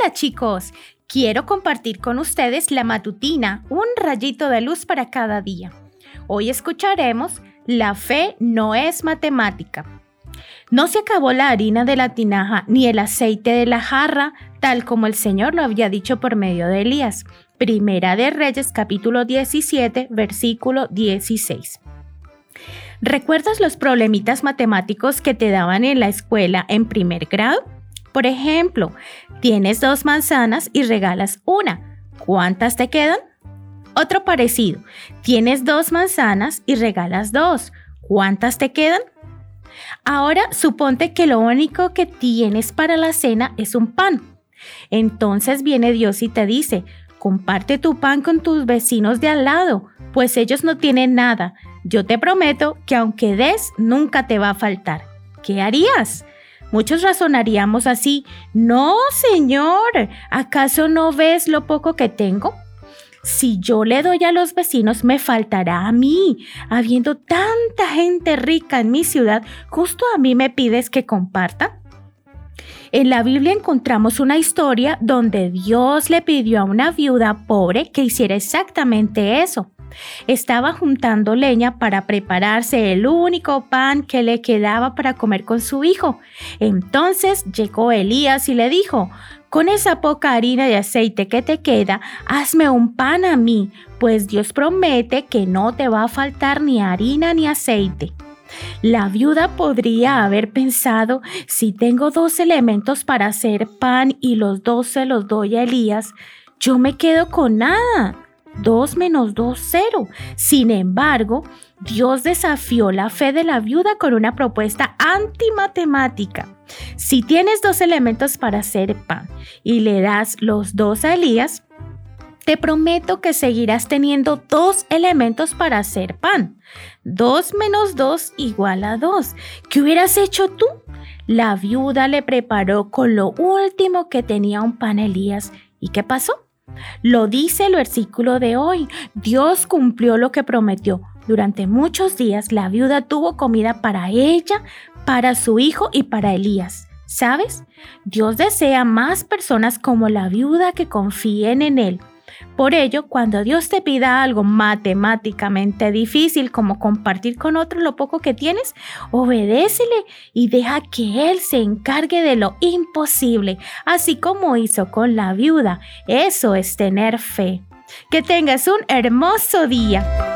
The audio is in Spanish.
Hola chicos, quiero compartir con ustedes la matutina, un rayito de luz para cada día. Hoy escucharemos La fe no es matemática. No se acabó la harina de la tinaja ni el aceite de la jarra, tal como el Señor lo había dicho por medio de Elías. Primera de Reyes capítulo 17, versículo 16. ¿Recuerdas los problemitas matemáticos que te daban en la escuela en primer grado? Por ejemplo, tienes dos manzanas y regalas una. ¿Cuántas te quedan? Otro parecido. Tienes dos manzanas y regalas dos. ¿Cuántas te quedan? Ahora suponte que lo único que tienes para la cena es un pan. Entonces viene Dios y te dice, comparte tu pan con tus vecinos de al lado, pues ellos no tienen nada. Yo te prometo que aunque des, nunca te va a faltar. ¿Qué harías? Muchos razonaríamos así, no, Señor, ¿acaso no ves lo poco que tengo? Si yo le doy a los vecinos, me faltará a mí. Habiendo tanta gente rica en mi ciudad, justo a mí me pides que comparta. En la Biblia encontramos una historia donde Dios le pidió a una viuda pobre que hiciera exactamente eso. Estaba juntando leña para prepararse el único pan que le quedaba para comer con su hijo. Entonces llegó Elías y le dijo, con esa poca harina y aceite que te queda, hazme un pan a mí, pues Dios promete que no te va a faltar ni harina ni aceite. La viuda podría haber pensado, si tengo dos elementos para hacer pan y los dos se los doy a Elías, yo me quedo con nada. 2 menos 2, 0. Sin embargo, Dios desafió la fe de la viuda con una propuesta antimatemática. Si tienes dos elementos para hacer pan y le das los dos a Elías, te prometo que seguirás teniendo dos elementos para hacer pan. 2 menos 2 igual a 2. ¿Qué hubieras hecho tú? La viuda le preparó con lo último que tenía un pan Elías. ¿Y qué pasó? Lo dice el versículo de hoy. Dios cumplió lo que prometió. Durante muchos días la viuda tuvo comida para ella, para su hijo y para Elías. ¿Sabes? Dios desea más personas como la viuda que confíen en Él. Por ello, cuando Dios te pida algo matemáticamente difícil como compartir con otro lo poco que tienes, obedécele y deja que Él se encargue de lo imposible, así como hizo con la viuda. Eso es tener fe. Que tengas un hermoso día.